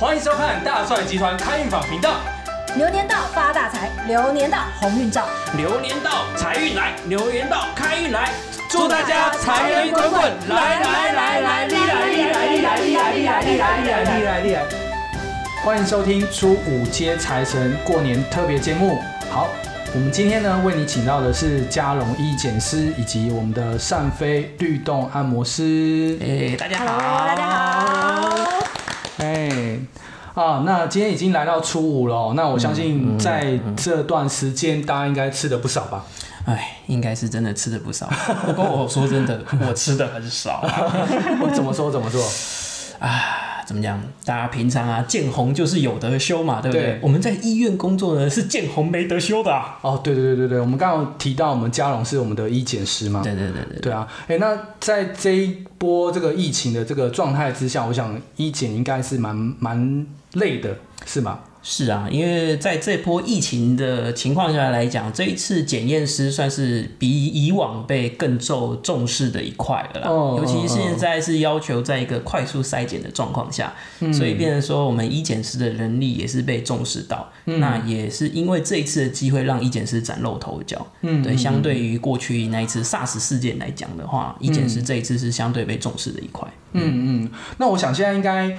欢迎收看大帅集团开运坊频道。牛年到发大财，流年到鸿运照，流年到财运来，流年到开运来，祝大家财源滚滚，来来来来，厉害厉害厉害厉害厉害厉害厉害厉害厉害！欢迎收听初五接财神过年特别节目。好，我们今天呢为你请到的是嘉荣医检师以及我们的善飞律动按摩师。哎，大家好，大家好。哎，啊，那今天已经来到初五了，那我相信在这段时间大家应该吃的不少吧？哎，应该是真的吃的不少。不过我说真的，我吃的很少啊。我怎么说怎么说？啊，怎么讲？大家平常啊，见红就是有得修嘛，对不对？对我们在医院工作呢，是见红没得修的、啊。哦，对对对对对，我们刚刚有提到我们嘉荣是我们的医检师嘛？对对对对，对啊，哎，那在这一波这个疫情的这个状态之下，我想医检应该是蛮蛮累的，是吗？是啊，因为在这波疫情的情况下来讲，这一次检验师算是比以往被更受重视的一块了啦。哦尤其现在是要求在一个快速筛检的状况下，嗯所以变成说我们医检师的人力也是被重视到。嗯那也是因为这一次的机会，让医检师崭露头角。嗯对，相对于过去那一次 SARS 事件来讲的话，医检师这一次是相对被重视的一块。嗯嗯，那我想现在应该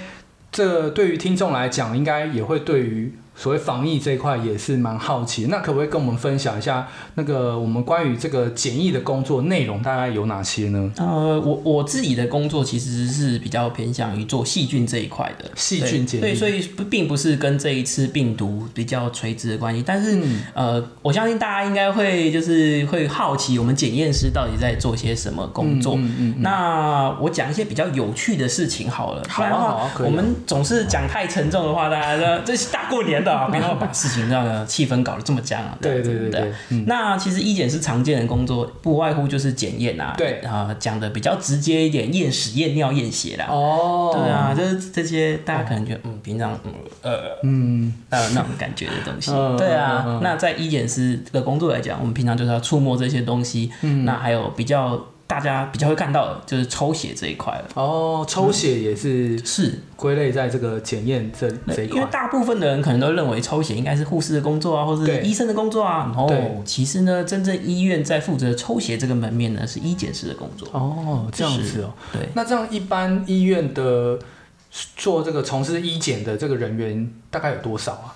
这对于听众来讲，应该也会对于所谓防疫这一块也是蛮好奇。那可不可以跟我们分享一下那个我们关于这个检疫的工作内容大概有哪些呢？呃，我我自己的工作其实是比较偏向于做细菌这一块的，细菌检疫对，对，所以不并不是跟这一次病毒比较垂直的关系，但是、嗯呃，我相信大家应该会就是会好奇我们检验师到底在做些什么工作。嗯嗯嗯那我讲一些比较有趣的事情好了，好啊好啊我们总是讲太沉重的话，大家说这是大过年的、啊，不要把事情让个气氛搞得这么僵啊。对对对对嗯那其实医检是常见的工作，不外乎就是检验啊，对啊，讲的比较直接一点，验屎、验尿、验血啦。哦，对啊，就是这些大家可能觉得，嗯，平常嗯呃嗯，呃那种感觉的东西 嗯。对嗯啊嗯，那在医检师这个工作来讲，我们平常就是要触摸这些东西。嗯那还有比较大家比较会看到的，就是抽血这一块了。哦，抽血也是是，归类在这个检验这这一块因为。大部分的人可能都认为抽血应该是护士的工作啊，或对是医生的工作啊。然后，其实呢，真正医院在负责抽血这个门面呢，是医检师的工作。哦，这样子哦。对，那这样一般医院的做这个从事医检的这个人员大概有多少啊？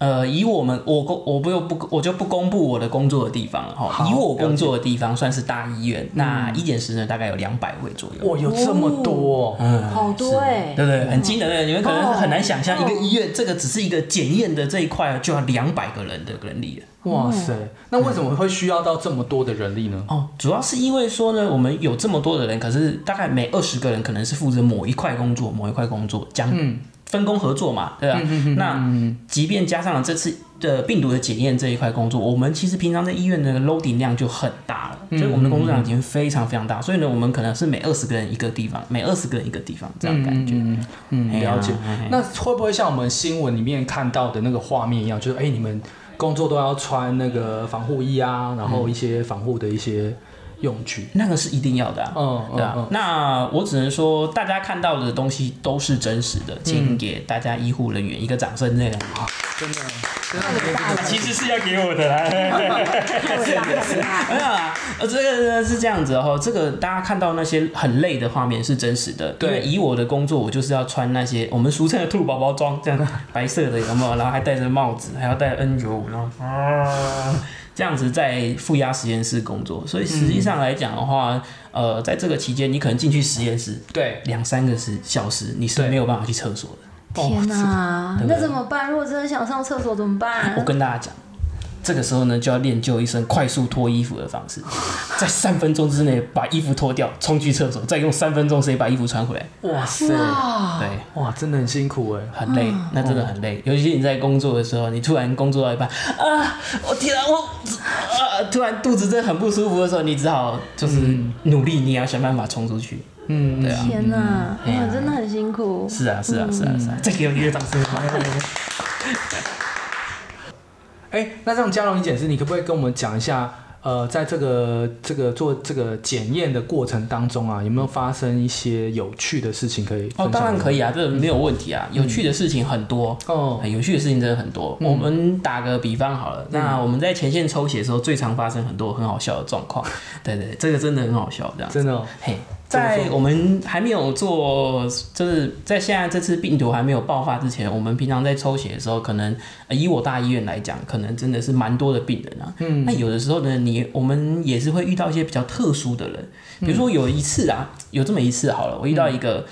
呃，以我们我公我不不我就不公布我的工作的地方了哈。以我工作的地方算是大医院，那医检师呢大概有两百位左右。哇，有这么多、好多哎、对不对？很惊人的，你们可能哦很难想象，一个医院这个只是一个检验的这一块就要两百个人的人力了。哇塞！那为什么会需要到这么多的人力呢？哦，主要是因为说呢，我们有这么多的人，可是大概每二十个人可能是负责某一块工作，某一块工作讲嗯分工合作嘛，对吧、那即便加上了这次的病毒的检验这一块工作，我们其实平常在医院的 loading 量就很大了，所以我们的工作量已经非常非常大。所以呢，我们可能是每二十个人一个地方，每二十个人一个地方这样感觉。嗯了解哎。那会不会像我们新闻里面看到的那个画面一样，就是哎、你们工作都要穿那个防护衣啊，然后一些防护的一些用具？那个是一定要的、啊。嗯对啊嗯，那我只能说，大家看到的东西都是真实的，请给大家医护人员一个掌声，这样。真的，太伟大，其实是要给我的啦。没有啦，呃，这个呢是这样子哦，这个大家看到那些很累的画面是真实的，对因为以我的工作，我就是要穿那些我们俗称的兔宝宝装，这样白色的有没有？然后还戴着帽子，还要戴 N 九五，然后啊。这样子在负压实验室工作，所以实际上来讲的话，呃，在这个期间，你可能进去实验室对，两三个时小时，你是没有办法去厕所的。天哪，对不对那怎么办？如果真的想上厕所怎么办我？跟大家讲，这个时候呢，就要练就一身快速脱衣服的方式，在三分钟之内把衣服脱掉，冲去厕所，再用三分钟时间把衣服穿回来。哇塞，哇，对，哇，真的很辛苦哎。很累，那真的很累。尤其是你在工作的时候，你突然工作到一半，啊，我天啊，我啊，突然肚子真的很不舒服的时候，你只好就是努力，你也要想办法冲出去。嗯，对啊，天哪，嗯哇，真的很辛苦。是啊，是啊，是啊，是啊，再给我一个掌声。哎，那这样嘉荣医检师，你可不可以跟我们讲一下？呃，在这个这个做这个检验的过程当中啊，有没有发生一些有趣的事情可以？哦，当然可以。以啊，这没有问题啊。有趣的事情很多，哦，很有趣的事情真的很多。嗯我们打个比方好了，那我们在前线抽血的时候，最常发生很多很好笑的状况。对对，这个真的很好笑，这样。真的哦、嘿，在我们还没有做，就是在现在这次病毒还没有爆发之前，我们平常在抽血的时候，可能、呃以我大医院来讲，可能真的是蛮多的病人啊。嗯那有的时候呢，你我们也是会遇到一些比较特殊的人，比如说有一次啊，有这么一次好了，我遇到一个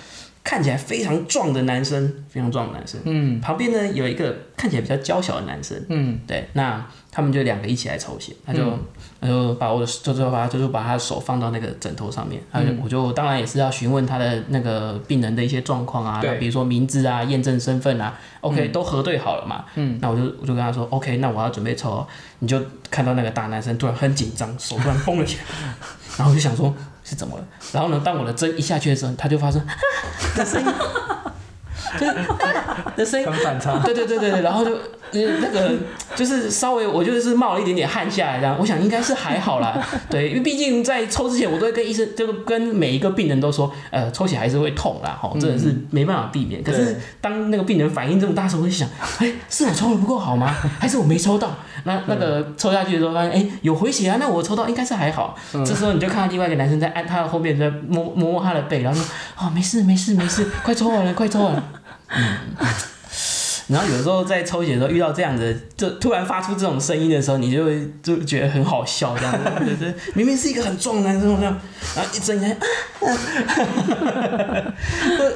看起来非常壮的男生，非常壮的男生，嗯。旁边呢有一个看起来比较娇小的男生，嗯。对，那他们就两个一起来抽血，他就、嗯。他就把我的就就把就是把他的手放到那个枕头上面，他就、嗯。我就当然也是要询问他的那个病人的一些状况啊，对。比如说名字啊、验证身份啊，OK、都核对好了嘛，嗯，那我就我就跟他说 OK，那我要准备抽。哦，你就看到那个大男生突然很紧张，手突然绷了起来，然后我就想说是怎么了，然后呢，当我的针一下去的时候，他就发生的声音，就是的声音很反差。对对对对对，然后就呃那个就是稍微我就是冒了一点点汗下来，这样我想应该是还好啦，对，因为毕竟在抽之前，我都会跟医生，就是跟每一个病人都说，呃，抽血还是会痛啦，哈，真的是没办法避免。可是对当那个病人反应这么大的时候，我就想，哎，是我抽的不够好吗？还是我没抽到？那那个抽下去的时候发现，哎，有回血啊，那我抽到应该是还好。这时候你就看到另外一个男生在按他的后面在摸摸摸他的背，然后说，哦，没事没事没事，快抽完了，快抽完了。然后有时候在抽血的时候遇到这样的，就突然发出这种声音的时候，你就会就觉得很好笑，这样。子，对对，明明是一个很壮男生，这样，然后一睁开，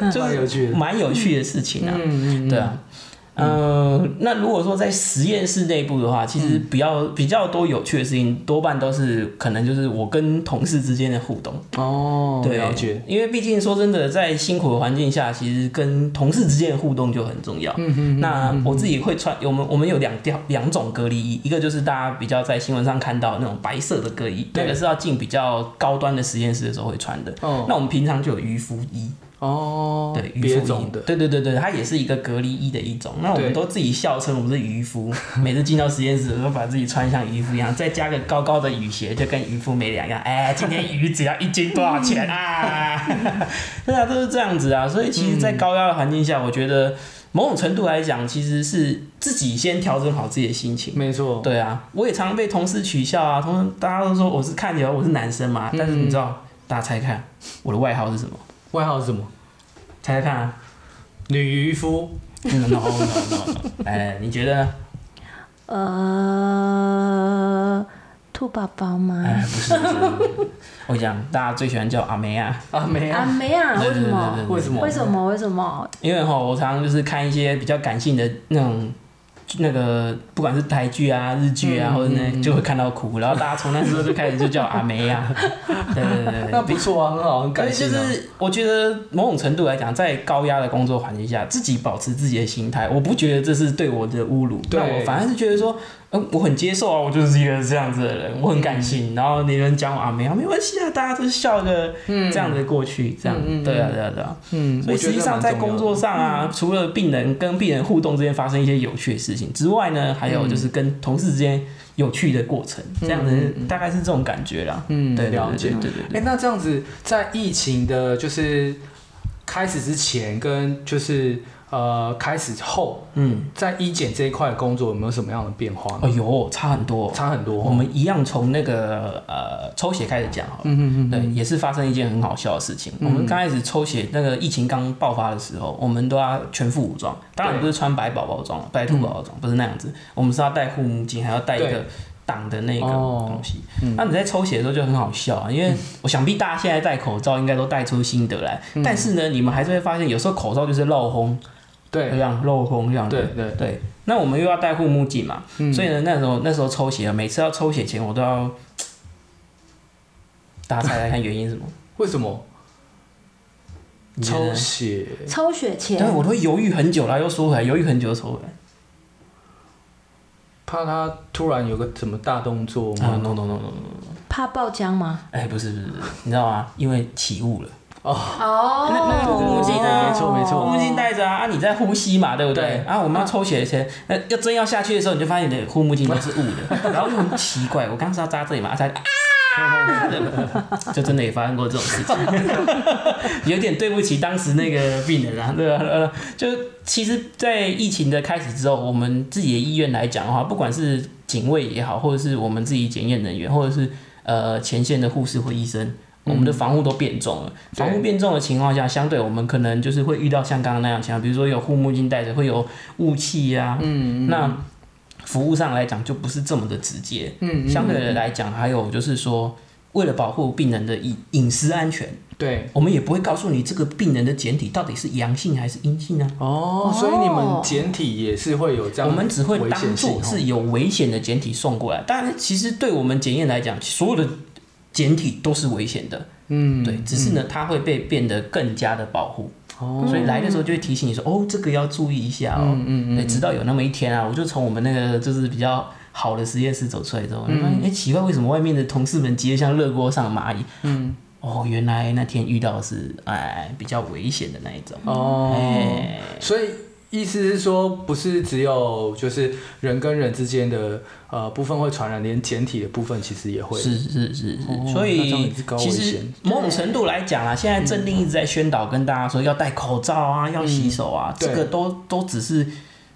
就蛮有趣的。蛮有趣的事情啊，嗯嗯。对啊。嗯，那如果说在实验室内部的话，其实比较比较多有趣的事情，多半都是可能就是我跟同事之间的互动。哦，对，了解。因为毕竟说真的，在辛苦的环境下，其实跟同事之间的互动就很重要。嗯嗯那我自己会穿，我们我们有两条两种隔离衣，一个就是大家比较在新闻上看到那种白色的隔离衣，对那个是要进比较高端的实验室的时候会穿的。哦那我们平常就有渔夫衣，哦，对，渔夫衣别种的，对对对对，它也是一个隔离衣的一种。那我们都自己笑称我们是渔夫，每次进到实验室都把自己穿像渔夫一样，再加个高高的雨鞋，就跟渔夫没两样。哎，今天鱼只要一斤多少钱啊？对啊，都是这样子啊。所以其实，在高压的环境下，我觉得某种程度来讲，其实是自己先调整好自己的心情。没错。对啊，我也常被同事取笑啊，同事大家都说我是看起来我是男生嘛，但是你知道，大家猜看我的外号是什么？外号是什么？猜猜看啊！女渔夫。no no no no，哎，你觉得呢？呃，兔宝宝吗？哎，不是不是，我讲大家最喜欢叫阿梅啊，阿梅啊，阿梅啊，为什么为什么？为什么？为什么？因为哈，我常常就是看一些比较感性的那种。那个不管是台剧啊、日剧啊，嗯或者那嗯就会看到哭，然后大家从那时候就开始就叫阿梅啊，对对对对。那不错啊，很好，很所以感谢啊。就是我觉得某种程度来讲，在高压的工作环境下，自己保持自己的心态，我不觉得这是对我的侮辱。对。那我反而是觉得说，嗯，我很接受啊，我就是一个这样子的人，我很感性。然后你们讲我啊，没有没关系啊，大家都笑个这样的过去，这样对啊对啊对啊。嗯，所以实际上在工作上啊，除了病人跟病人互动之间发生一些有趣的事情之外呢，还有就是跟同事之间有趣的过程，这样子大概是这种感觉啦。嗯，了解对。对对对哎、那这样子，在疫情的，就是开始之前，跟就是呃开始后，嗯，在医检这一块的工作有没有什么样的变化？哎呦，差很多。差很多哦。我们一样从那个呃抽血开始讲好了。嗯嗯嗯，对，也是发生一件很好笑的事情。我们刚开始抽血，那个疫情刚爆发的时候，我们都要全副武装，当然不是穿白宝宝装、白兔宝宝装，不是那样子。我们是要戴护目镜，还要戴一对个挡的那个哦东西。嗯那你在抽血的时候就很好笑啊，因为我想必大家现在戴口罩应该都戴出心得来，嗯但是呢，你们还是会发现有时候口罩就是漏风，这样镂空这样子。对对对，那我们又要戴护目镜嘛，嗯所以呢，那时候那时候抽血，每次要抽血前我都要，大家猜猜看原因是什么？为什么抽血？抽血前对，我都会犹豫很久，然后又缩回来，犹豫很久又抽回来。怕他突然有个什么大动作啊吗？，no no no no no no，怕爆浆吗？哎，不是不是不是，你知道吗？因为起雾了。哦，那那个护目镜啊，没错没错。护目镜戴着啊，啊你在呼吸嘛，对不对？对。然后我们要抽血前，那要真要下去的时候，你就发现你的护目镜都是雾的，然后就很奇怪，我刚刚是要扎这里嘛，啊！就真的也发生过这种事情，有点对不起当时那个病人啊，对吧？呃，就其实，在疫情的开始之后，我们自己的医院来讲的话，不管是警卫也好，或者是我们自己检验人员，或者是呃前线的护士或医生。我们的防护都变重了，对防护变重的情况下，相对我们可能就是会遇到像刚刚那样情况，比如说有护目镜戴着，会有雾气呀，嗯，那服务上来讲就不是这么的直接，嗯，相对的来讲，还有就是说，为了保护病人的隐隐私安全，对，我们也不会告诉你这个病人的检体到底是阳性还是阴性啊，哦，所以你们检体也是会有这样，我们只会危当做是有危险的检体送过来，当然其实对我们检验来讲，所有的检体都是危险的，嗯，对，只是呢，它会被变得更加的保护。哦，所以来的时候就会提醒你说，哦，这个要注意一下哦。嗯嗯嗯对，直到有那么一天啊，我就从我们那个就是比较好的实验室走出来之后，嗯发现哎，奇怪，为什么外面的同事们急得像热锅上的蚂蚁？嗯，哦，原来那天遇到的是哎比较危险的那一种。哦，哎，所以意思是说，不是只有就是人跟人之间的呃部分会传染，连简体的部分其实也会。是是是是，哦所以其实某种程度来讲啊，现在政令一直在宣导跟大家说要戴口罩啊，要洗手啊，对。这个都都只是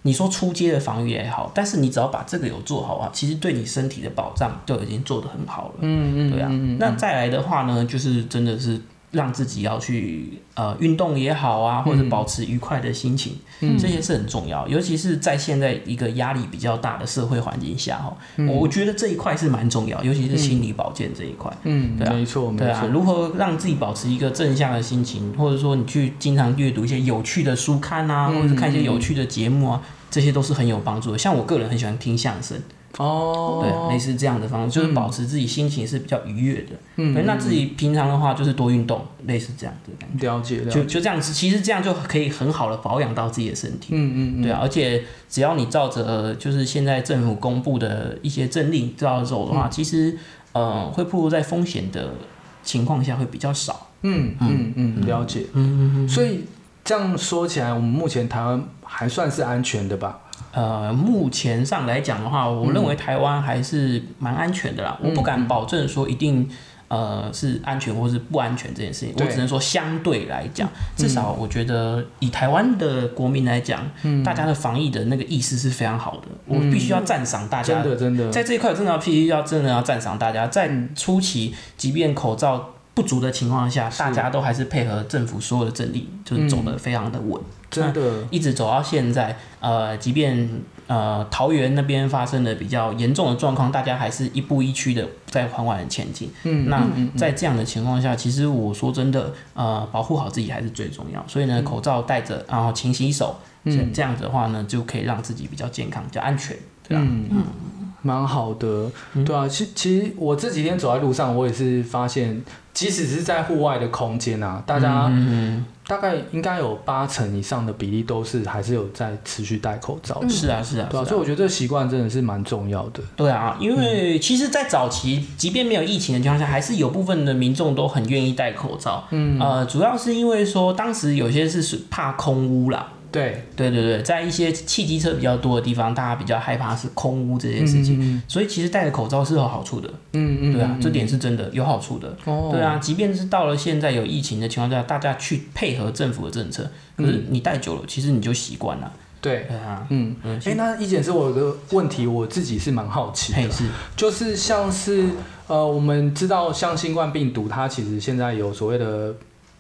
你说出街的防御也好，但是你只要把这个有做好啊，其实对你身体的保障就已经做得很好了。嗯嗯，对啊，那再来的话呢，就是真的是让自己要去呃运动也好啊，或者保持愉快的心情，嗯这些是很重要。尤其是在现在一个压力比较大的社会环境下哈，我觉得这一块是蛮重要，尤其是心理保健这一块。嗯，对啊没错没对啊，错，如何让自己保持一个正向的心情，或者说你去经常阅读一些有趣的书刊啊，或者是看一些有趣的节目啊，这些都是很有帮助的。像我个人很喜欢听相声，哦，对啊，类似这样的方式，就是保持自己心情是比较愉悦的。嗯，对，那自己平常的话就是多运动，类似这样的感觉。了解了解，就就这样子，其实这样就可以很好的保养到自己的身体。嗯嗯对啊，而且只要你照着呃就是现在政府公布的一些政令照着走的嗯话，其实呃会暴露在风险的情况下会比较少。嗯嗯嗯，了解，嗯嗯，所以这样说起来，我们目前台湾还算是安全的吧？呃，目前上来讲的话，我认为台湾还是蛮安全的啦。我不敢保证说一定呃是安全或是不安全这件事情，我只能说相对来讲，至少我觉得以台湾的国民来讲，大家的防疫的那个意识是非常好的。我必须要赞赏大家。真的真的，在这一块，真的要必须要真的要赞赏大家，在初期，即便口罩不足的情况下，大家都还是配合政府所有的政令，就是走得非常的稳，真的，一直走到现在。呃，即便呃桃园那边发生了比较严重的状况，大家还是一步一趋的在缓缓的前进。嗯，那在这样的情况下，其实我说真的，呃，保护好自己还是最重要。所以呢，口罩戴着，然后勤洗手，这这样子的话呢，就可以让自己比较健康、比较安全，对啊。嗯，蛮好的，对啊，其其实我这几天走在路上，我也是发现，即使是在户外的空间啊，大家嗯，大概应该有八成以上的比例都是还是有在持续戴口罩的，是啊，是啊，对所以我觉得这个习惯真的是蛮重要的。对啊，因为其实，在早期，即便没有疫情的情况下，还是有部分的民众都很愿意戴口罩。嗯，呃，主要是因为说，当时有些是怕空污啦。对，对对对，在一些汽机车比较多的地方，大家比较害怕是空污这件事情，嗯所以其实戴着口罩是有好处的。嗯嗯，对啊，这点是真的有好处的。哦，对啊，即便是到了现在有疫情的情况下，大家去配合政府的政策，可是你戴久了，其实你就习惯了。对，对啊，嗯，嗯，哎、那一姐是我有个问题，我自己是蛮好奇的，是，就是像是呃，我们知道像新冠病毒，它其实现在有所谓的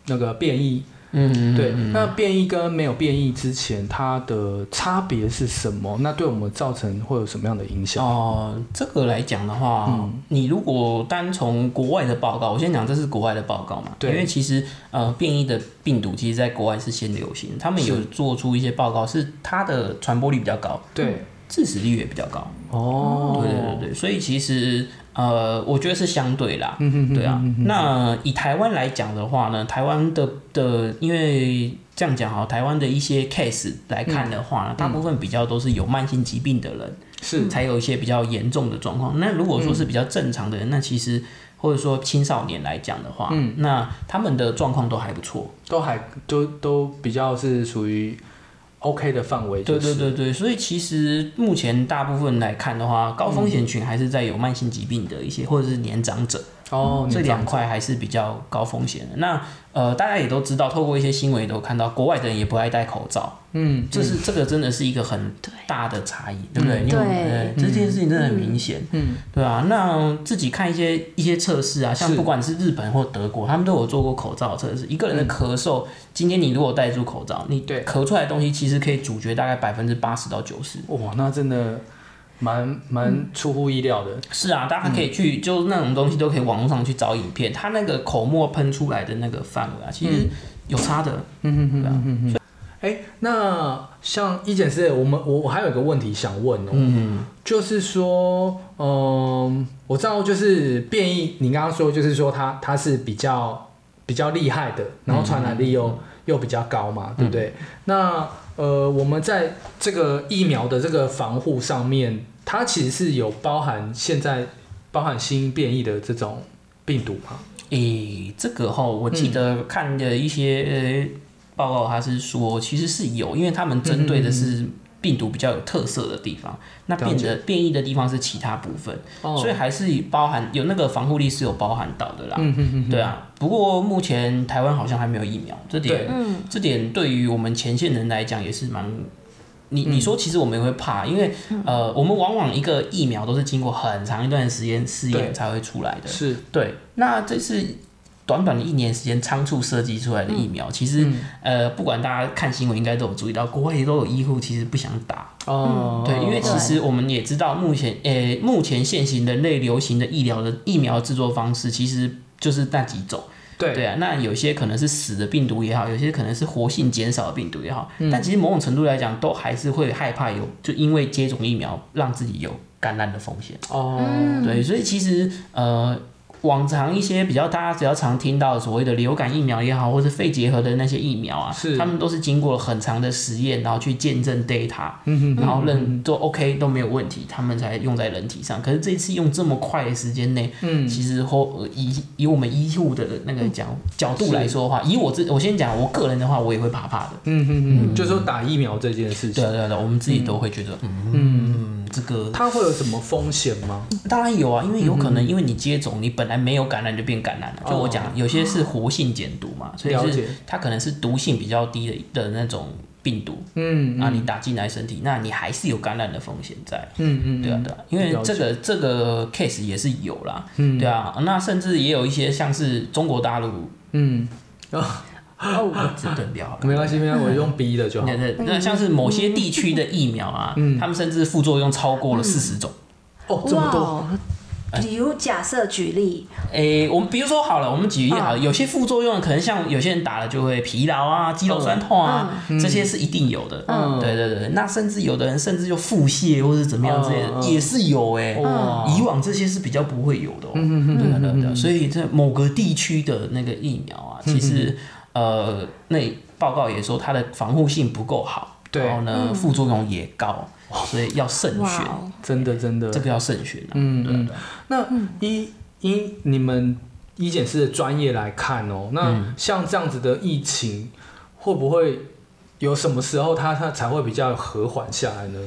那个变异，嗯，对，嗯那变异跟没有变异之前，它的差别是什么？那对我们造成会有什么样的影响？哦，这个来讲的话，嗯你如果单从国外的报告，我先讲这是国外的报告嘛，对因为其实呃变异的病毒其实在国外是先流行，他们有做出一些报告，是它的传播率比较高，对，致死率也比较高。哦，对对对对，所以其实呃，我觉得是相对啦，嗯哼哼对啊。那以台湾来讲的话呢，台湾的的因为这样讲哈，台湾的一些 case 来看的话呢，大部分比较都是有慢性疾病的人。是，才有一些比较严重的状况。那如果说是比较正常的人，那其实或者说青少年来讲的话，嗯那他们的状况都还不错。都还都都比较是属于 OK 的范围、对就是，对对对，所以其实目前大部分来看的话，高风险群还是在有慢性疾病的一些，或者是年长者。哦，这你两块还是比较高风险的。那呃，大家也都知道，透过一些新闻也都看到，国外的人也不爱戴口罩，嗯，这是这个真的是一个很大的差异，对不对？对这件事情真的很明显，嗯，对啊。那自己看一些一些测试啊，像不管是日本或德国，他们都有做过口罩测试。一个人的咳嗽，今天你如果戴住口罩，你对咳出来的东西其实可以阻绝大概百分之八十到九十。哇，那真的蛮蛮出乎意料的，是啊，大家可以去，就那种东西都可以网络上去找影片，它那个口沫喷出来的那个范围啊，其实有差的。嗯哼对啊。哼哼。哎，那像一检师，我们我我还有一个问题想问哦，嗯，就是说，嗯，我知道就是变异，你刚刚说就是说它它是比较比较厉害的，然后传染力又、又比较高嘛，对不对？那呃，我们在这个疫苗的这个防护上面，它其实是有包含现在包含新变异的这种病毒吗？诶、这个哈，我记得看的一些呃报告，它是说其实是有，因为他们针对的是病毒比较有特色的地方，那变了解。的变异的地方是其他部分，哦。所以还是包含有那个防护力是有包含到的啦。嗯哼哼，对啊，不过目前台湾好像还没有疫苗，这点嗯，这点对于我们前线人来讲也是蛮。你你说，其实我们也会怕，因为呃，我们往往一个疫苗都是经过很长一段时间试验才会出来的。是，对，那这次短短的一年时间仓促设计出来的疫苗，其实、嗯。呃，不管大家看新闻应该都有注意到，国外也都有医护其实不想打。哦，对，因为其实我们也知道，目前呃目前现行人类流行的疫疗的疫苗制作方式，其实就是那几种。对。对啊，那有些可能是死的病毒也好，有些可能是活性减少的病毒也好，嗯。但其实某种程度来讲，都还是会害怕有就因为接种疫苗让自己有感染的风险。哦，对，所以其实呃，往常一些比较大家比较常听到所谓的流感疫苗也好，或是肺结核的那些疫苗啊，是。他们都是经过了很长的实验，然后去见证 data，嗯哼然后认都 OK 都没有问题，他们才用在人体上。可是这一次用这么快的时间内，嗯，其实后呃以以我们医护的那个角角度来说的话，以我自我先讲我个人的话，我也会怕怕的。嗯哼哼，就说打疫苗这件事情。对啊，对啊，对啊，我们自己都会觉得，嗯，这个它会有什么风险吗？当然有啊，因为有可能因为你接种，你本来没有感染就变感染了。就我讲，有些是活性减毒嘛，所以是它可能是毒性比较低的的那种病毒，嗯那你打进来身体，那你还是有感染的风险在。嗯嗯，对啊，对啊，因为这个这个 case 也是有啦，嗯。对啊，那甚至也有一些像是中国大陆，嗯，哦，这等标好了。没关系，没关系，我用 B 的就好。那。那那像是某些地区的疫苗啊，嗯。他们甚至副作用超过了四十种。哦，这么多，哇比如假设举例，诶、我们比如说好了，我们举例好了，有些副作用可能像有些人打了就会疲劳啊、肌肉酸痛啊，这些是一定有的。嗯。对对对，那甚至有的人甚至就腹泻或者怎么样之类的，也是有诶、哇以往这些是比较不会有的、哦。嗯嗯对啊对啊对。啊，所以这某个地区的那个疫苗啊，其实呃，那报告也说它的防护性不够好，对然后呢副作用也高，所以要慎选，真的真的。这，个要慎选啊。嗯嗯。对那依依你们医检师的专业来看哦，那嗯。像这样子的疫情，会不会有什么时候它它才会比较和缓下来呢？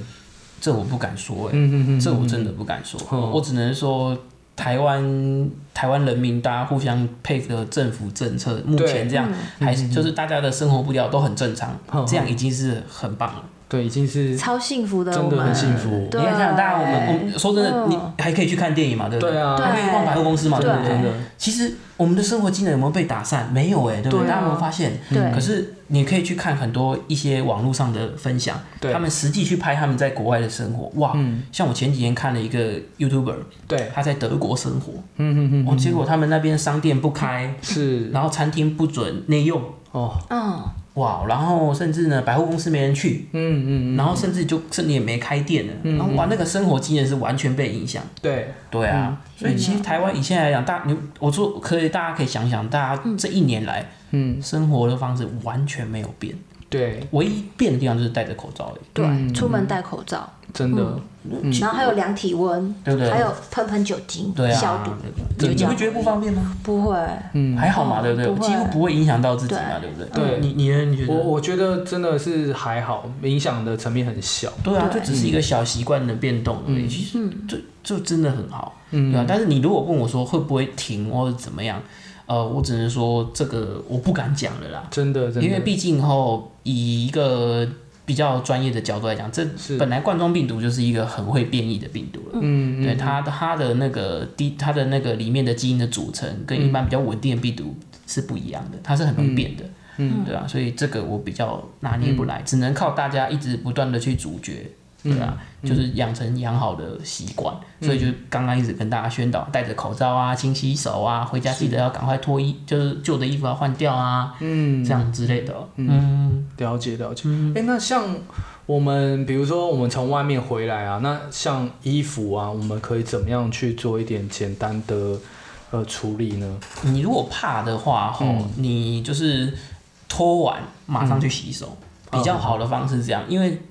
这我不敢说哎、嗯嗯嗯，这我真的不敢说，嗯。我只能说台湾台湾人民大家互相配合政府政策，目前这样还是就是大家的生活步调都很正常嗯，这样已经是很棒了。对，已经是超幸福的，真的很幸福。你看，像大家我们我们说真的，嗯。你还可以去看电影嘛，对不对？啊。还可以逛百货公司嘛，对。不对？其实我们的生活技能有没有被打散？没有哎、对不对？对啊。大家有没有发现？对。可是你可以去看很多一些网络上的分享，对。他们实际去拍他们在国外的生活，哇！嗯。像我前几天看了一个 YouTuber，对，他在德国生活，嗯嗯哦，结果他们那边商店不开，是。然后餐厅不准内用，哦，嗯，哇！然后甚至呢，百货公司没人去，嗯嗯嗯，然后甚至就甚至也没开店了，然后哇，那个生活经验是完全被影响。对，对啊，所以其实台湾以现在来讲，大你我说可以，大家可以想想，大家这一年来嗯，生活的方式完全没有变。对，唯一变的地方就是戴着口罩而已，对，嗯。出门戴口罩，真的，然后还有量体温，对不对？还有喷喷酒精对啊，消毒，你会觉得不方便吗？不会，嗯，还好嘛，对不对？不几乎不会影响到自己嘛，对。对不对？对。你你呢？你觉得？我我觉得真的是还好，影响的层面很小。对啊，对。就只是一个小习惯的变动而已，其实就就真的很好，嗯。对啊。但是你如果问我说会不会停或者怎么样，呃，我只能说这个我不敢讲了啦，真的，真的，因为毕竟后以一个比较专业的角度来讲，这本来冠状病毒就是一个很会变异的病毒了。嗯，对嗯。它它的那个低它的那个里面的基因的组成跟一般比较稳定的病毒是不一样的，它是很容易变的，嗯，对啊，所以这个我比较拿捏不来，只能靠大家一直不断的去阻绝，对啊，就是养成养好的习惯，所以就刚刚一直跟大家宣导，戴着口罩啊，勤洗手啊，回家记得要赶快脱衣，就是旧的衣服要换掉啊，嗯，这样之类的，嗯，了解了解。哎、那像我们，比如说我们从外面回来啊，那像衣服啊，我们可以怎么样去做一点简单的呃处理呢？你如果怕的话，吼，嗯。你就是脱完马上去洗手，比较好的方式是这样，因为。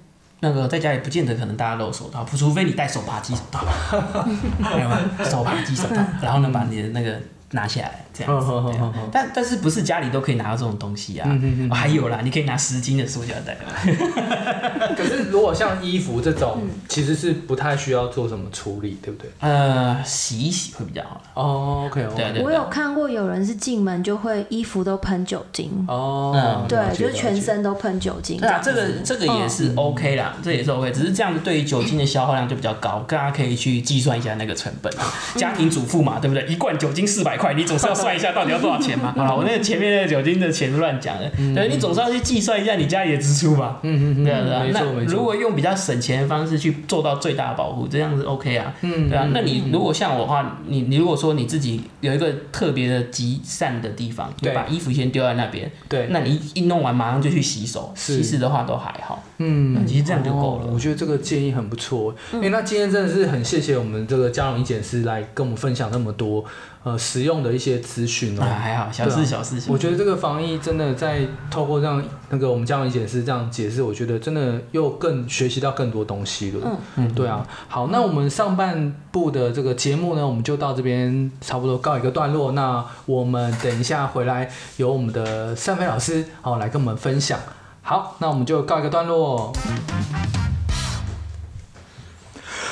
那个在家也不见得可能大家都有手套，除非你戴手扒鸡手套，没有吗？手扒鸡手套，然后呢把你的那个拿下来，这样子。嗯对啊但但是不是家里都可以拿到这种东西啊？哦还有啦，你可以拿十斤的塑胶袋。可是如果像衣服这种，其实是不太需要做什么处理，对不对？呃，洗一洗会比较好。哦，OK，哦对对我有看过有人是进门就会衣服都喷酒精，哦，嗯对就是全。身都喷酒精。对啊，这个这个也是 OK 啦，这也是 OK，只是这样子对于酒精的消耗量就比较高，大家可以去计算一下那个成本啊。家庭主妇嘛，对不对？一罐酒精四百块，你总是要算一下到底要多少钱嘛。好了，我那个前面那个酒精的钱是乱讲的，对，你总是要去计算一下你家里的支出吧。嗯嗯嗯，对啊，对啊。那如果用比较省钱的方式去做到最大的保护，这样子 OK 啊。嗯对啊，那你如果像我的话，你你如果说你自己有一个特别的集散的地方，你对把衣服先丢在那边，对，那你一一弄完马上就去洗手，其实的话都还好，嗯。其实这样就够了。哦我觉得这个建议很不错。哎、那今天真的是很谢谢我们这个嘉荣医检师来跟我们分享那么多呃实用的一些资讯哦。啊，还好，小事小事。我觉得这个防疫真的在透过这样那个我们嘉文解释这样解释，我觉得真的又更学习到更多东西了。嗯嗯对啊。好，那我们上半部的这个节目呢，我们就到这边差不多告一个段落。那我们等一下回来由我们的善飞老师好、来跟我们分享。好，那我们就告一个段落。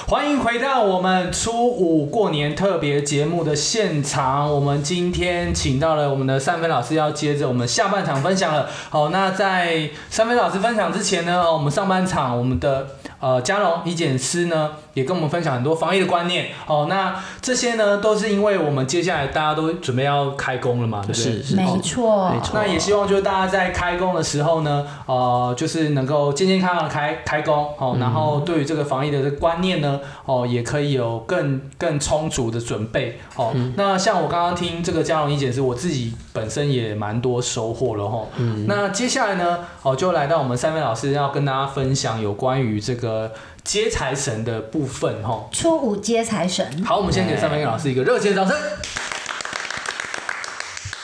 欢迎回到我们初五过年特别节目的现场。我们今天请到了我们的三飞老师，要接着我们下半场分享了。好，那在三分老师分享之前呢，我们上半场我们的呃嘉龙、李简师呢，也跟我们分享很多防疫的观念。哦，那这些呢，都是因为我们接下来大家都准备要开工了嘛，对不对？是是没错，没错那也希望就是大家在开工的时候呢，呃，就是能够健健康康的开开工哦，然后对于这个防疫的这个观念呢，哦，也可以有更更充足的准备哦。那像我刚刚听这个嘉荣医检师，我自己本身也蛮多收获了哈。那接下来呢，哦，就来到我们三位老师要跟大家分享有关于这个接财神的部分哈。初五接财神，好，我们先给三飞老师一个热情的掌声。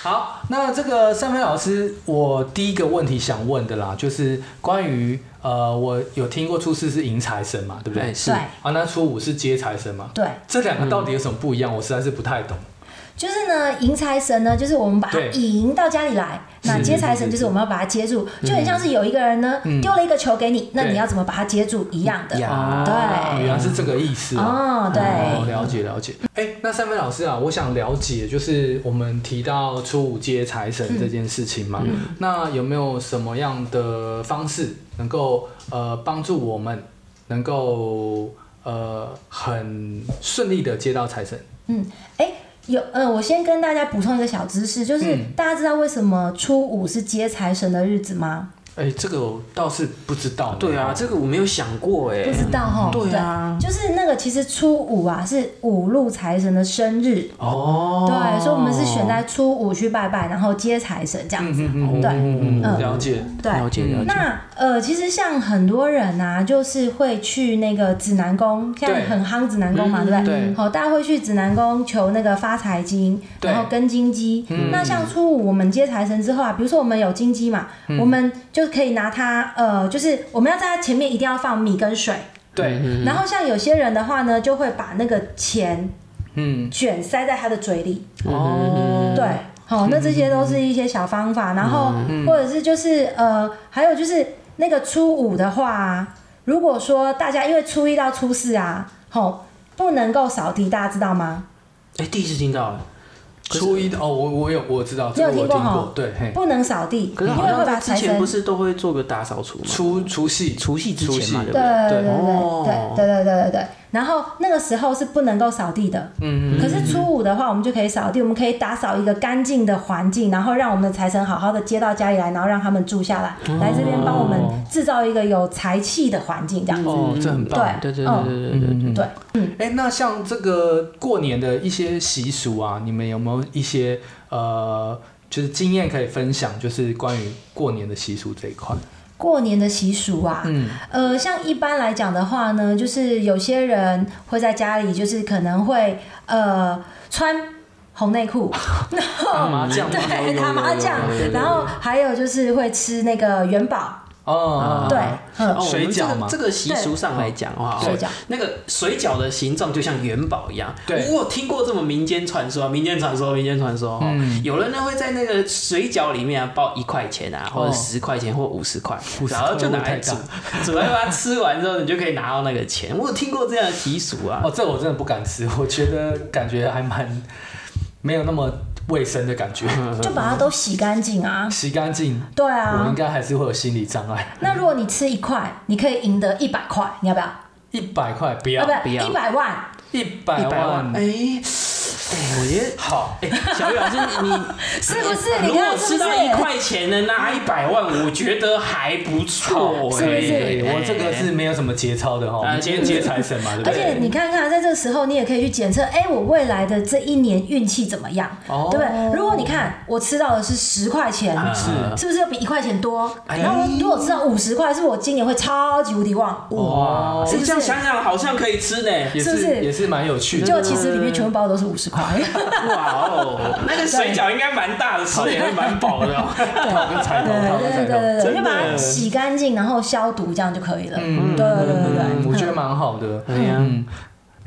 好，那这个三飞老师，我第一个问题想问的啦，就是关于呃，我有听过初四是迎财神嘛，对不对？对是啊，那初五是接财神嘛？对，这两个到底有什么不一样？我实在是不太懂。就是呢，迎财神呢，就是我们把它对。迎到家里来；那接财神就是我们要把它接住，就很像是有一个人呢嗯。丢了一个球给你，那你要怎么把它接住？一样的。呀。对。原来是这个意思哦，对，了解了解。哎、那三位老师啊，我想了解，就是我们提到初五接财神这件事情嘛，那有没有什么样的方式能够呃帮助我们能够呃很顺利的接到财神？嗯，哎。有，呃，我先跟大家补充一个小知识，就是嗯大家知道为什么初五是接财神的日子吗？哎、这个我倒是不知道呢。对啊，这个我没有想过哎。不知道哈？对啊就是那个其实初五啊是五路财神的生日，哦，对，所以我们是选在初五去拜拜，然后接财神这样子。对，嗯，嗯了解。对。了解了解。那呃，其实像很多人啊，就是会去那个指南宫，现在很夯指南宫嘛，嗯对不对？对好，大家会去指南宫求那个发财金，然后跟金鸡。嗯那像初五我们接财神之后啊，比如说我们有金鸡嘛，我们就就可以拿它，呃，就是我们要在它前面一定要放米跟水。对，然后像有些人的话呢，就会把那个钱嗯，卷塞在他的嘴里。哦，对，好，那这些都是一些小方法，然后或者是就是呃，还有就是那个初五的话，如果说大家因为初一到初四啊，吼不能够扫地，大家知道吗？哎，第一次听到了。初一的哦，我我有我知道，这个我听过对，不能扫地，可是好像在之前不是都会做个大扫除吗？除除夕，除夕之前嘛，对不对？对对对对对对。然后那个时候是不能够扫地的，嗯嗯可是初五的话，我们就可以扫地，我们可以打扫一个干净的环境，然后让我们的财神好好的接到家里来，然后让他们住下来，来这边帮我们制造一个有财气的环境，这样子。哦，这很棒。对对对对对对对。对，嗯，哎，那像这个过年的一些习俗啊，你们有没有一些呃，就是经验可以分享？就是关于过年的习俗这一块。过年的习俗啊，嗯，呃，像一般来讲的话呢，就是有些人会在家里，就是可能会呃穿红内裤，然后打麻将？对打麻将然后还有就是会吃那个元宝，哦，对，水饺嘛。这个习俗上来讲的话，水饺。那个水饺的形状就像元宝一样。对。我有听过这么民间传说，民间传说，民间传说。嗯。有人呢会在那个水饺里面啊包一块钱啊，或者十块钱或五十块，然后就拿来煮。煮完把它吃完之后，你就可以拿到那个钱。我有听过这样的习俗啊。哦，这我真的不敢吃，我觉得感觉还蛮没有那么卫生的感觉。就把它都洗干净啊。洗干净，对啊我啊应，该还是会有心理障碍。那如果你吃一块，你可以赢得一百块，你要不要？一百块不啊，要，不不要一百万，一百万，万哎，哎，我觉得好，哎，小玉老师，你你 是不是？如你看是不果吃到一？块钱能拿一百万，我觉得还不错、是不是对我这个是没有什么节操的哈。我们今天接财神嘛，对不而且？你看看，在这个时候，你也可以去检测，哎，我未来的这一年运气怎么样，哦对不对？如果你看我吃到的是十块钱，是是不是要比一块钱多？哎然后如果吃到五十块，是不是我今年会超级无敌旺？哇，是不是这样想想好像可以吃呢。也是不是也是蛮有趣的。就其实里面全部包的都是五十块，哇哦，那个水饺应该蛮大的，吃也会蛮饱的。对对对对对，真的就把它洗干净，然后消毒，这样就可以了。嗯对对对我觉得蛮好的。对呀嗯，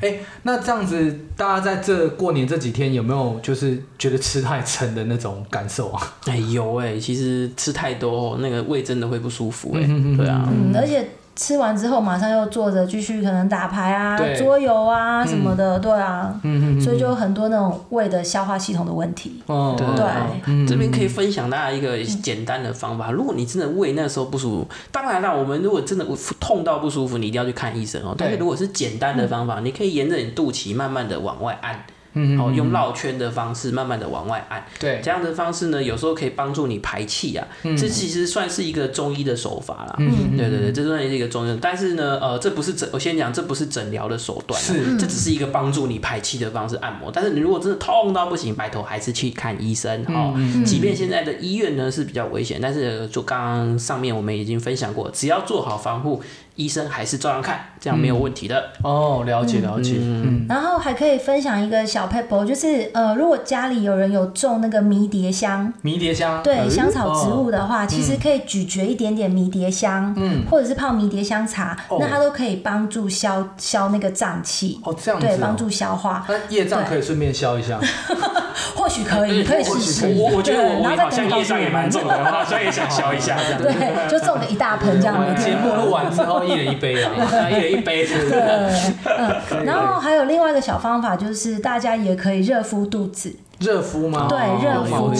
哎，那这样子，大家在这过年这几天有没有就是觉得吃太撑的那种感受啊？哎有哎，其实吃太多那个胃真的会不舒服哎。对啊，嗯，而且吃完之后马上又坐着继续可能打牌啊对、桌游啊什么的，对啊，嗯嗯所以就有很多那种胃的消化系统的问题。哦，对。对嗯这边可以分享大家一个简单的方法。如果你真的胃那时候不舒服，当然了，我们如果真的痛到不舒服，你一定要去看医生哦。但是如果是简单的方法，你可以沿着你肚脐慢慢的往外按，嗯哦，用绕圈的方式慢慢的往外按。对这样的方式呢，有时候可以帮助你排气啊。这其实算是一个中医的手法啦。嗯对对对，这算是一个中医，但是呢，呃，这不是诊，我先讲，这不是诊疗的手段、啊，是这只是一个帮助你排气的方式按摩。但是你如果真的痛到不行，拜托还是去看医生哦。嗯即便现在的医院呢是比较危险，但是呃就刚刚上面我们已经分享过，只要做好防护，医生还是照样看，这样没有问题的。哦，了解了解，嗯，然后还可以分享一个小 pebble，就是呃，如果家里有人有种那个迷迭香，迷迭香，对香草植物哦，的话，其实可以咀嚼一点点迷迭香，嗯，或者是泡迷迭香茶，哦。那它都可以帮助消消那个胀气，哦这样子哦，对，帮助消化。那业障可以顺便消一下，或许可以，可以试试。我我觉得我对然后再我好像业障也蛮重的，我好像也想消一下这样。对，就种个一大盆这样，节目录完之后一人一杯啊，啊，一人一杯，是不是？对，嗯，然后还有另外一个小方法，就是大家也可以热敷肚子，热敷吗？对哦热敷。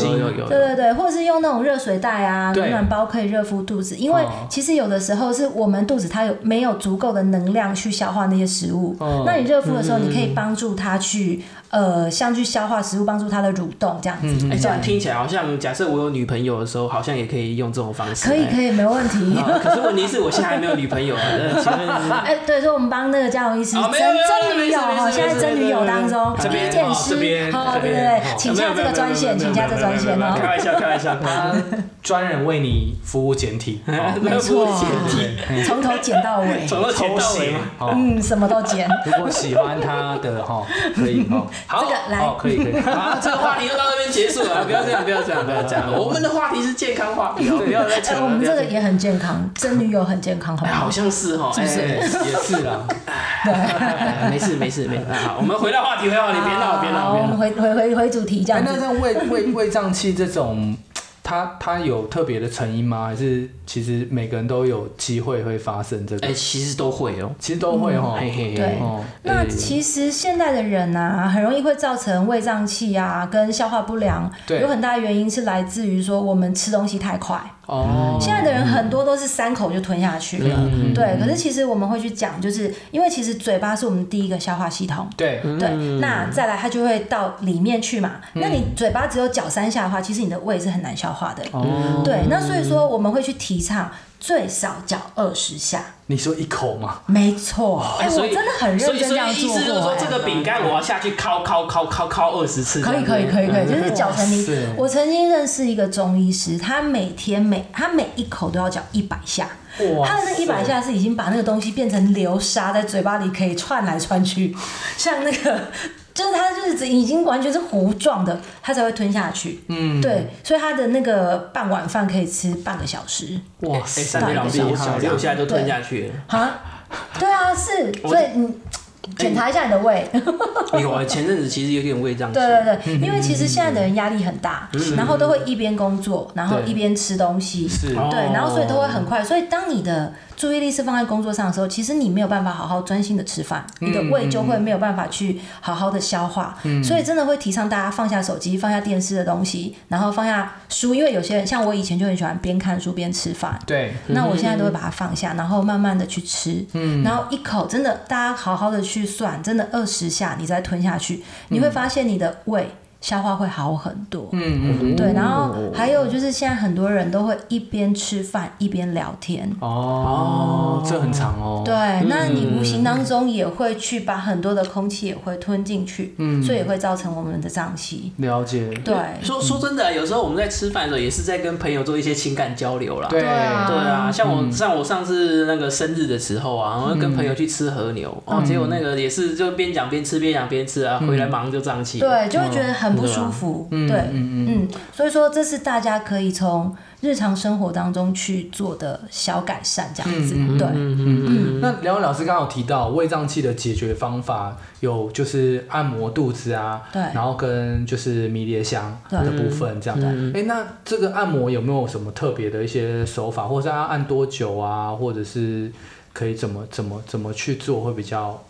对对对，或者是用那种热水袋啊、暖暖包可以热敷肚子，因为哦。其实有的时候是我们肚子它有没有足够的能量去消化那些食物，哦。那你热敷的时候，你可以帮助它去呃，像去消化食物，帮助它的蠕动这样子。哎，这样听起来好像，假设我有女朋友的时候，好像也可以用这种方式。可以可以，没问题。啊可是问题是我现在还没有女朋友，呃请问哎，对，所以我们帮那个嘉荣医师征啊没有没有征女友哈，现在真女友当中，这边哦一件师。这边，好，对对对，请下这个专线，请下这专线哦。开玩笑，开玩笑，他专人为你服务简体，哦 没错简体，从头剪到尾，从头剪到尾。嗯，什么都剪。如果喜欢他的哈，可以哦。好，这个来哦，可以可以。好，这个话题就到这边结束了，不要这样，不要这样，不要这样。我们的话题是健康话题哦，不要再哎，扯了。我们这个也很健康，真女友很健康，好？像是哈，是不是哎也是啦，哎没事没事没事。好，我们回到话题，回到话题，别闹别闹好，别闹我们。回回回回主题这哎，样子。那像胃胃 胃胀气这种，它它有特别的成因吗？还是其实每个人都有机会会发生这个哎，？其实都会哦。其实都会哈。嘿嘿嘿对哦，那其实现代的人啊，很容易会造成胃胀气啊，跟消化不良，对有很大的原因是来自于说我们吃东西太快。哦，现在的人很多都是三口就吞下去了，嗯对。可是其实我们会去讲，就是因为其实嘴巴是我们第一个消化系统。对，对，那再来它就会到里面去嘛。那你嘴巴只有嚼三下的话，其实你的胃是很难消化的。哦，对，那所以说我们会去提倡最少嚼二十下。你说一口吗？没错，哎、我真的很认真这样以意思就是说，这个饼干我要下去敲敲敲敲敲二十次。可以可以可以可以，就是搅成泥。我曾经认识一个中医师，他每天每他每一口都要嚼一百下，哇他的那一百下是已经把那个东西变成流沙，在嘴巴里可以串来串去，像那个。就是他就是已经完全是糊状的，他才会吞下去。嗯，对，所以他的那个半碗饭可以吃半个小时。哎，哇塞，三杯老师到一个小时六下就吞下去了。啊，对啊，是，所以你检查一下你的胃。有啊，前阵子其实有点胃胀气。对对对，因为其实现在的人压力很大，然后都会一边工作，然后一边吃东西，是哦对，然后所以都会很快。所以当你的注意力是放在工作上的时候，其实你没有办法好好专心的吃饭，你的胃就会没有办法去好好的消化。所以真的会提倡大家放下手机，放下电视的东西，然后放下书，因为有些人像我以前就很喜欢边看书边吃饭。对，那我现在都会把它放下，然后慢慢的去吃，嗯。然后一口真的，大家好好的去算，真的二十下你再吞下去，你会发现你的胃消化会好很多。嗯嗯，对，然后还有就是现在很多人都会一边吃饭一边聊天。哦，这很长哦。对，那你无形当中也会去把很多的空气也会吞进去，嗯所以也会造成我们的胀气。了解。对，说说真的，有时候我们在吃饭的时候，也是在跟朋友做一些情感交流啦。对对啊对啊，像我嗯像我上次那个生日的时候啊，我跟朋友去吃和牛，哦，结果那个也是就边讲边吃，边讲边吃啊，回来马上就胀气。对，就会觉得很不舒服。嗯对，嗯嗯，所以说这是大家可以从日常生活当中去做的小改善，这样子。嗯对，嗯，那梁文老师刚刚有提到胃胀气的解决方法有就是按摩肚子啊，对然后跟就是迷迭香的部分这样。哎、那这个按摩有没有什么特别的一些手法，或者是要按多久啊，或者是可以怎么怎么怎么去做会比较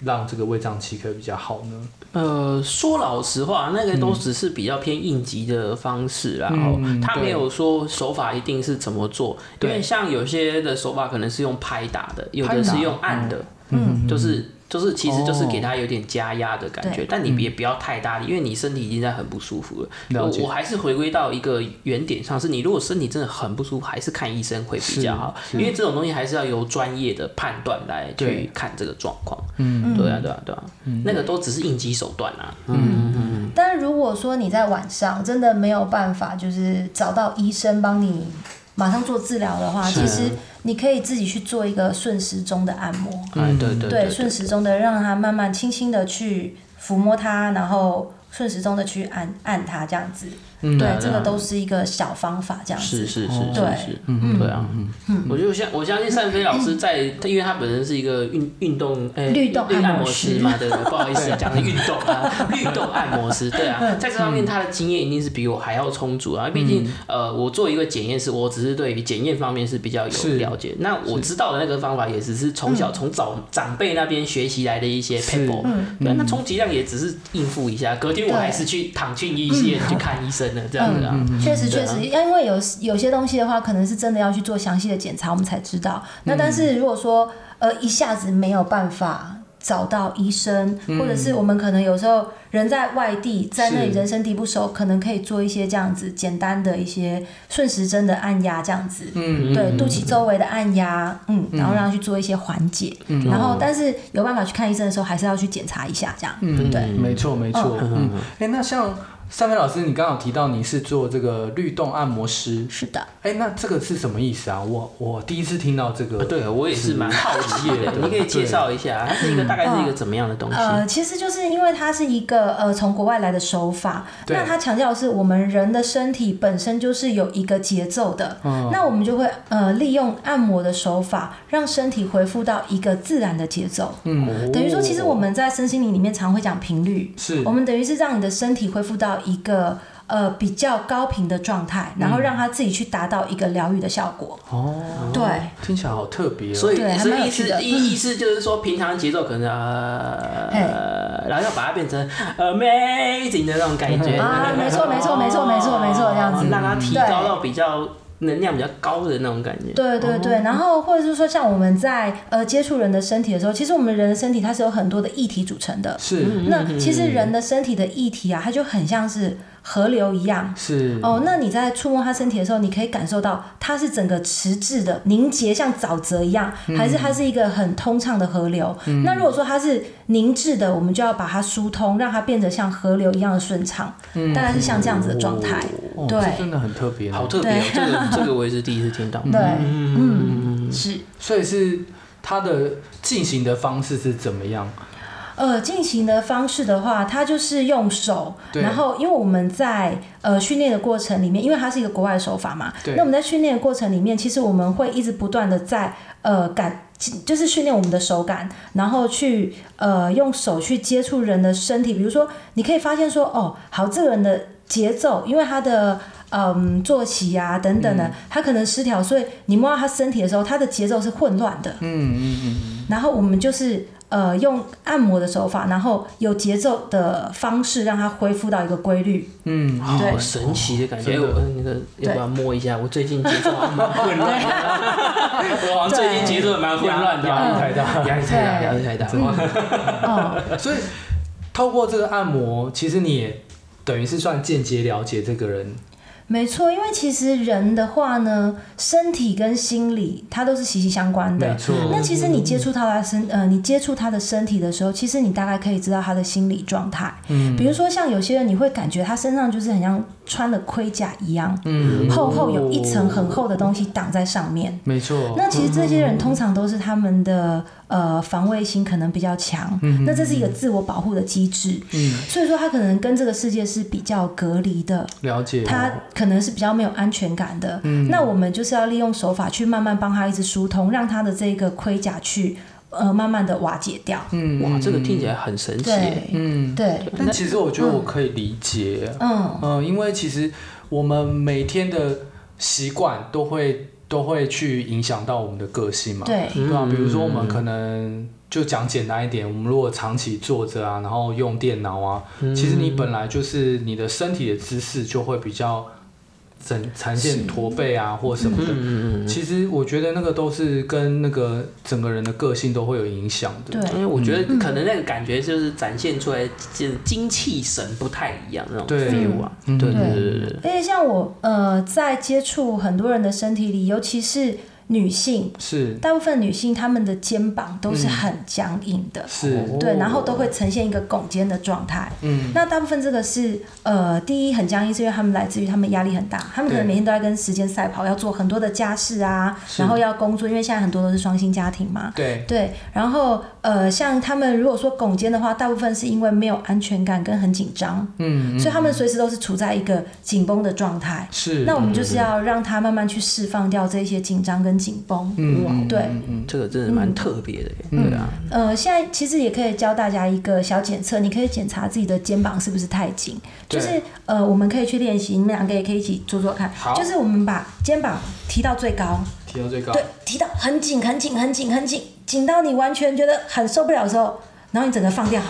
让这个胃胀气可以比较好呢？呃，说老实话，那个都只是比较偏应急的方式啦。嗯哦、嗯他没有说手法一定是怎么做，因为像有些的手法可能是用拍打的，有的是用按的，嗯就是就是其实就是哦给他有点加压的感觉，对。但你也不要太大力，因为你身体已经在很不舒服了。了我我还是回归到一个原点上，是你如果身体真的很不舒服，还是看医生会比较好，因为这种东西还是要由专业的判断来去看这个状况。嗯对啊，对啊，对啊，那个都只是应急手段啊。嗯嗯。但如果说你在晚上真的没有办法，就是找到医生帮你马上做治疗的话，其实你可以自己去做一个顺时钟的按摩。哎，对对对，顺时钟的让它慢慢轻轻的去抚摸它，然后顺时钟的去按按它，这样子。嗯对啊，这个都是一个小方法，这样子。是是是是对。嗯，对啊，嗯。我就相我相信单飞老师在，他因为他本身是一个运运动诶律动按摩师师嘛，对不对？不好意思讲的运动啊，律动按摩师，对啊，在这方面他的经验一定是比我还要充足啊。毕竟呃，我做一个检验师，我只是对于检验方面是比较有了解。那我知道的那个方法也只是从小从长长辈那边学习来的一些是。paper，对，那充其量也只是应付一下，隔天我还是去躺进医院去看医生了，这样子啊。确实确实，因为有有些东西的话，可能是真的要去做详细的检查，我们才知道。那但是如果说呃一下子没有办法找到医生，嗯。或者是我们可能有时候人在外地，在那里人生地不熟，可能可以做一些这样子简单的一些顺时针的按压，这样子。嗯对，肚脐周围的按压，嗯，然后让他去做一些缓解，嗯。然后但是有办法去看医生的时候，还是要去检查一下，这样，嗯，对，没错没错，嗯，哎，那像三飞老师，你刚好提到你是做这个律动按摩师，是的。哎，那这个是什么意思啊？我我第一次听到这个，啊对，我也是蛮好奇的，你可以介绍一下，它是一个大概是一个怎么样的东西？呃，其实就是因为它是一个呃从国外来的手法，那它强调的是我们人的身体本身就是有一个节奏的，嗯那我们就会呃利用按摩的手法，让身体恢复到一个自然的节奏。嗯，等于说，其实我们在身心灵里面常会讲频率，是我们等于是让你的身体恢复到一个呃比较高频的状态，然后让他自己去达到一个疗愈的效果。哦，对，听起来好特别哦。所以意思意意思就是说，平常节奏可能呃，然后要把它变成 amazing 的那种感觉。啊没错没错没错没错没错这样子。让它提高到比较能量比较高的那种感觉。对对对，然后或者是说，像我们在呃接触人的身体的时候，其实我们人的身体它是有很多的液体组成的。是那其实人的身体的液体啊，它就很像是河流一样。是哦，那你在触摸它身体的时候，你可以感受到它是整个迟滞的凝结，像沼泽一样，还是它是一个很通畅的河流？那如果说它是凝滞的，我们就要把它疏通，让它变得像河流一样的顺畅，大概是像这样子的状态。哦，对真的很特别，好特别哦，这个 这个我也是第一次听到。对，嗯，是。所以是它的进行的方式是怎么样？呃，进行的方式的话，它就是用手，然后因为我们在呃训练的过程里面，因为它是一个国外手法嘛，那我们在训练的过程里面，其实我们会一直不断的在呃感，就是训练我们的手感，然后去呃用手去接触人的身体，比如说你可以发现说，哦，好，这个人的节奏，因为他的。嗯，作息啊等等的，他可能失调，所以你摸到他身体的时候，他的节奏是混乱的。嗯嗯嗯，然后我们就是呃用按摩的手法，然后有节奏的方式让它恢复到一个规律。嗯，好神奇的感觉！我那个要不要摸一下？我最近节奏还蛮 混乱的，我好像最近节奏蛮混乱的，压力太大压力太大，对压力太大。哦，所以透过这个按摩，其实你也等于是算间接了解这个人。没错，因为其实人的话呢，身体跟心理它都是息息相关的。没错那其实你接触他的身，呃，你接触他的身体的时候，其实你大概可以知道他的心理状态。嗯比如说像有些人，你会感觉他身上就是很像穿了盔甲一样，嗯，厚厚有一层很厚的东西挡在上面。没错。那其实这些人通常都是他们的呃防卫心可能比较强，嗯那这是一个自我保护的机制，嗯，所以说他可能跟这个世界是比较隔离的，了解。他可能是比较没有安全感的。嗯那我们就是要利用手法去慢慢帮他一直疏通，让他的这个盔甲去呃慢慢的瓦解掉。嗯哇，这个听起来很神奇嗯，对，但其实我觉得我可以理解。嗯，嗯，因为其实我们每天的习惯都会都会去影响到我们的个性嘛。对，对啊，比如说我们可能就讲简单一点，我们如果长期坐着啊，然后用电脑啊，其实你本来就是你的身体的姿势就会比较呈呈现驼背啊或什么的。嗯嗯嗯。其实我觉得那个都是跟那个整个人的个性都会有影响的。对因为我觉得可能那个感觉就是展现出来，就是精气神不太一样那种 feel 啊。嗯对对对对对对。而且像我呃在接触很多人的身体里，尤其是女性，是大部分女性她们的肩膀都是很僵硬的。是，对，然后都会呈现一个拱肩的状态。嗯，那大部分这个是呃，第一很僵硬，是因为他们来自于他们压力很大，他们可能每天都在跟时间赛跑，要做很多的家事啊，然后要工作，因为现在很多都是双薪家庭嘛。对，对，然后呃，像他们如果说拱肩的话，大部分是因为没有安全感跟很紧张，嗯，所以他们随时都是处在一个紧绷的状态。是。那我们就是要让他慢慢去释放掉这些紧张跟紧绷。嗯，哇对这个真的蛮特别的耶，对啊，呃，现在其实也可以教大家一个小检测，你可以检查自己的肩膀是不是太紧。就是呃，我们可以去练习，你们两个也可以一起做做看。好就是我们把肩膀提到最高，提到最高，对，提到很紧、很紧、很紧、很紧，紧到你完全觉得很受不了的时候，然后你整个放掉，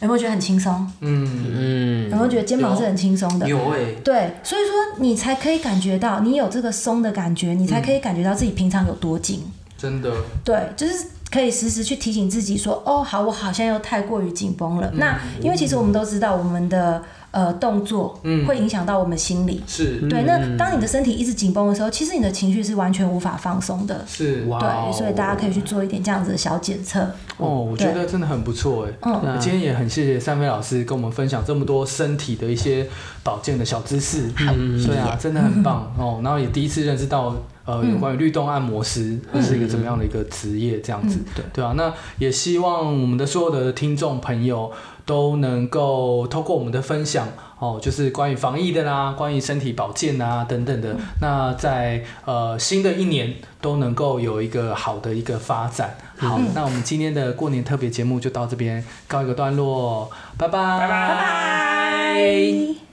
有没有觉得很轻松？嗯，嗯，有没有觉得肩膀是很轻松的？有哎，对，所以说你才可以感觉到你有这个松的感觉，你才可以感觉到自己平常有多紧。真的，对，就是可以时时去提醒自己说，哦，好，我好像又太过于紧绷了。那因为其实我们都知道，我们的呃动作会影响到我们心理。是。对，那当你的身体一直紧绷的时候，其实你的情绪是完全无法放松的。是。对，所以大家可以去做一点这样子的小检测。哦，我觉得真的很不错哎。嗯，今天也很谢谢三菲老师跟我们分享这么多身体的一些保健的小知识，嗯。对啊，真的很棒。哦。然后也第一次认识到呃有关于律动按摩师会是一个怎么样的一个职业这样子，对。对啊。那也希望我们的所有的听众朋友都能够透过我们的分享哦，就是关于防疫的啦，关于身体保健啊等等的，那在呃新的一年都能够有一个好的一个发展。好，那我们今天的过年特别节目就到这边告一个段落，拜拜，拜拜拜拜。